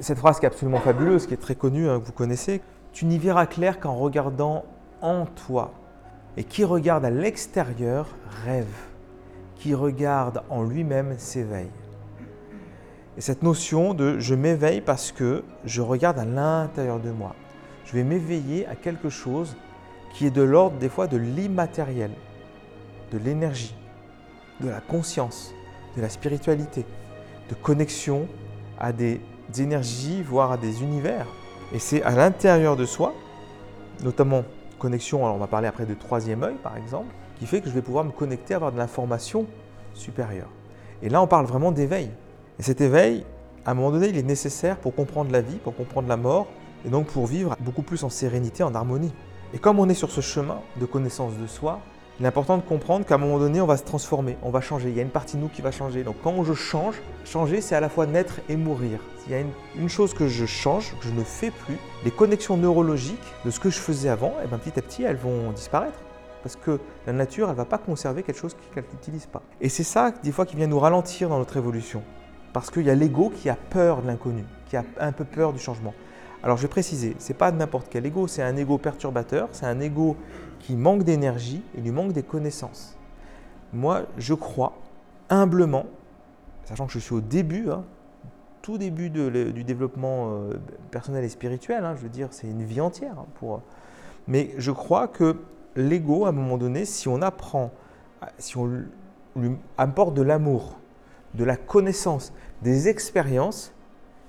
Cette phrase qui est absolument fabuleuse, qui est très connue, hein, que vous connaissez, tu n'y verras clair qu'en regardant en toi. Et qui regarde à l'extérieur rêve, qui regarde en lui-même s'éveille. Et cette notion de je m'éveille parce que je regarde à l'intérieur de moi. Je vais m'éveiller à quelque chose qui est de l'ordre des fois de l'immatériel, de l'énergie, de la conscience, de la spiritualité, de connexion à des énergies, voire à des univers. Et c'est à l'intérieur de soi, notamment connexion, alors on va parler après de troisième œil par exemple, qui fait que je vais pouvoir me connecter, avoir de l'information supérieure. Et là on parle vraiment d'éveil. Et cet éveil, à un moment donné, il est nécessaire pour comprendre la vie, pour comprendre la mort, et donc pour vivre beaucoup plus en sérénité, en harmonie. Et comme on est sur ce chemin de connaissance de soi, il est important de comprendre qu'à un moment donné, on va se transformer, on va changer. Il y a une partie de nous qui va changer. Donc quand je change, changer, c'est à la fois naître et mourir. Il y a une, chose que je change, que je ne fais plus, les connexions neurologiques de ce que je faisais avant, et eh ben, petit à petit, elles vont disparaître. Parce que la nature, elle ne va pas conserver quelque chose qu'elle n'utilise pas. Et c'est ça, des fois, qui vient nous ralentir dans notre évolution. Parce qu'il y a l'ego qui a peur de l'inconnu, qui a un peu peur du changement. Alors je vais préciser, ce n'est pas n'importe quel ego, c'est un ego perturbateur, c'est un ego qui manque d'énergie et lui manque des connaissances. Moi, je crois humblement, sachant que je suis au début, hein, tout début du développement euh, personnel et spirituel, hein, je veux dire, c'est une vie entière. Hein, pour, mais je crois que l'ego, à un moment donné, si on apprend, si on lui apporte de l'amour, de la connaissance, des expériences,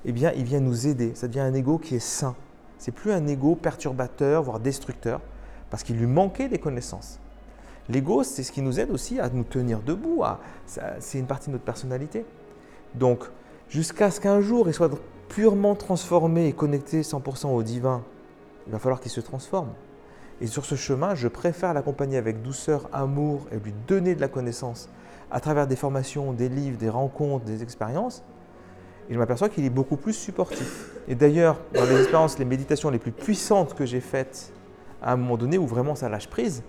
eh bien, il vient nous aider. Ça devient un ego qui est sain. C'est plus un ego perturbateur, voire destructeur, parce qu'il lui manquait des connaissances. L'ego, c'est ce qui nous aide aussi à nous tenir debout. c'est une partie de notre personnalité. Donc, jusqu'à ce qu'un jour il soit purement transformé et connecté 100% au divin, il va falloir qu'il se transforme. Et sur ce chemin, je préfère l'accompagner avec douceur, amour et lui donner de la connaissance à travers des formations, des livres, des rencontres, des expériences, et je m'aperçois qu'il est beaucoup plus supportif. Et d'ailleurs, dans les expériences, les méditations les plus puissantes que j'ai faites, à un moment donné où vraiment ça lâche prise,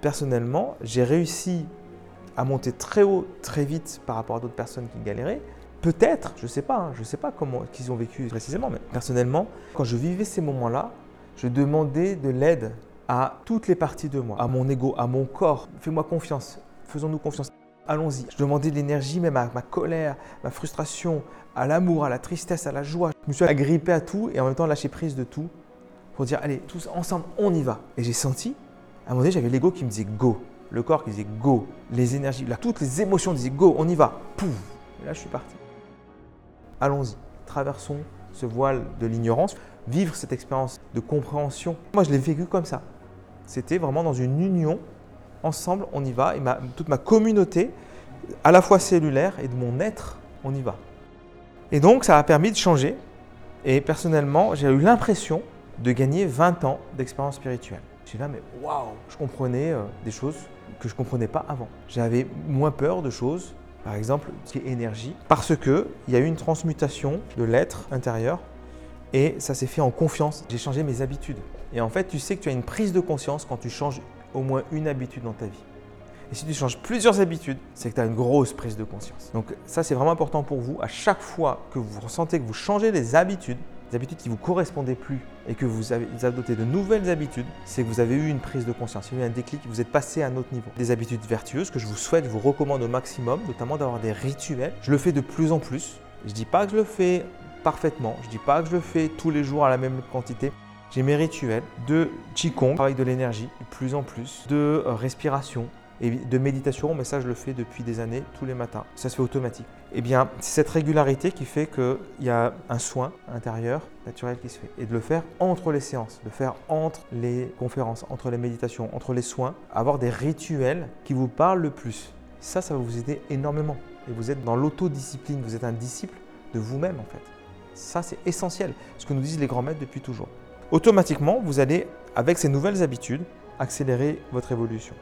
personnellement, j'ai réussi à monter très haut, très vite par rapport à d'autres personnes qui galéraient. Peut-être, je ne sais pas, hein, je ne sais pas comment qu'ils ont vécu précisément, mais personnellement, quand je vivais ces moments-là, je demandais de l'aide à toutes les parties de moi, à mon ego, à mon corps. Fais-moi confiance, faisons-nous confiance. Allons-y. Je demandais de l'énergie même à ma colère, ma frustration, à l'amour, à la tristesse, à la joie. Je me suis agrippé à tout et en même temps lâché prise de tout pour dire allez, tous ensemble, on y va. Et j'ai senti, à un moment donné, j'avais l'ego qui me disait go, le corps qui disait go, les énergies, là, toutes les émotions disaient go, on y va. Pouf là, je suis parti. Allons-y, traversons ce voile de l'ignorance, vivre cette expérience de compréhension. Moi, je l'ai vécu comme ça. C'était vraiment dans une union ensemble, on y va. Et toute ma communauté, à la fois cellulaire et de mon être, on y va. Et donc, ça a permis de changer. Et personnellement, j'ai eu l'impression de gagner 20 ans d'expérience spirituelle. J'ai là, mais waouh, je comprenais euh, des choses que je ne comprenais pas avant. J'avais moins peur de choses, par exemple, qui est énergie, parce qu'il y a eu une transmutation de l'être intérieur et ça s'est fait en confiance. J'ai changé mes habitudes. Et en fait, tu sais que tu as une prise de conscience quand tu changes au moins une habitude dans ta vie. Et si tu changes plusieurs habitudes, c'est que tu as une grosse prise de conscience. Donc ça, c'est vraiment important pour vous. À chaque fois que vous ressentez que vous changez des habitudes, des habitudes qui ne vous correspondaient plus et que vous avez adopté de nouvelles habitudes, c'est que vous avez eu une prise de conscience, il y a eu un déclic, vous êtes passé à un autre niveau. Des habitudes vertueuses que je vous souhaite, je vous recommande au maximum, notamment d'avoir des rituels. Je le fais de plus en plus. Je ne dis pas que je le fais parfaitement, je ne dis pas que je le fais tous les jours à la même quantité, j'ai mes rituels de Qigong, travail de l'énergie, de plus en plus, de euh, respiration, et de méditation, mais ça je le fais depuis des années, tous les matins. Ça se fait automatique. Eh bien, c'est cette régularité qui fait qu'il y a un soin intérieur naturel qui se fait. Et de le faire entre les séances, de le faire entre les conférences, entre les méditations, entre les soins, avoir des rituels qui vous parlent le plus. Ça, ça va vous aider énormément. Et vous êtes dans l'autodiscipline, vous êtes un disciple de vous-même en fait. Ça, c'est essentiel, ce que nous disent les grands maîtres depuis toujours automatiquement, vous allez, avec ces nouvelles habitudes, accélérer votre évolution.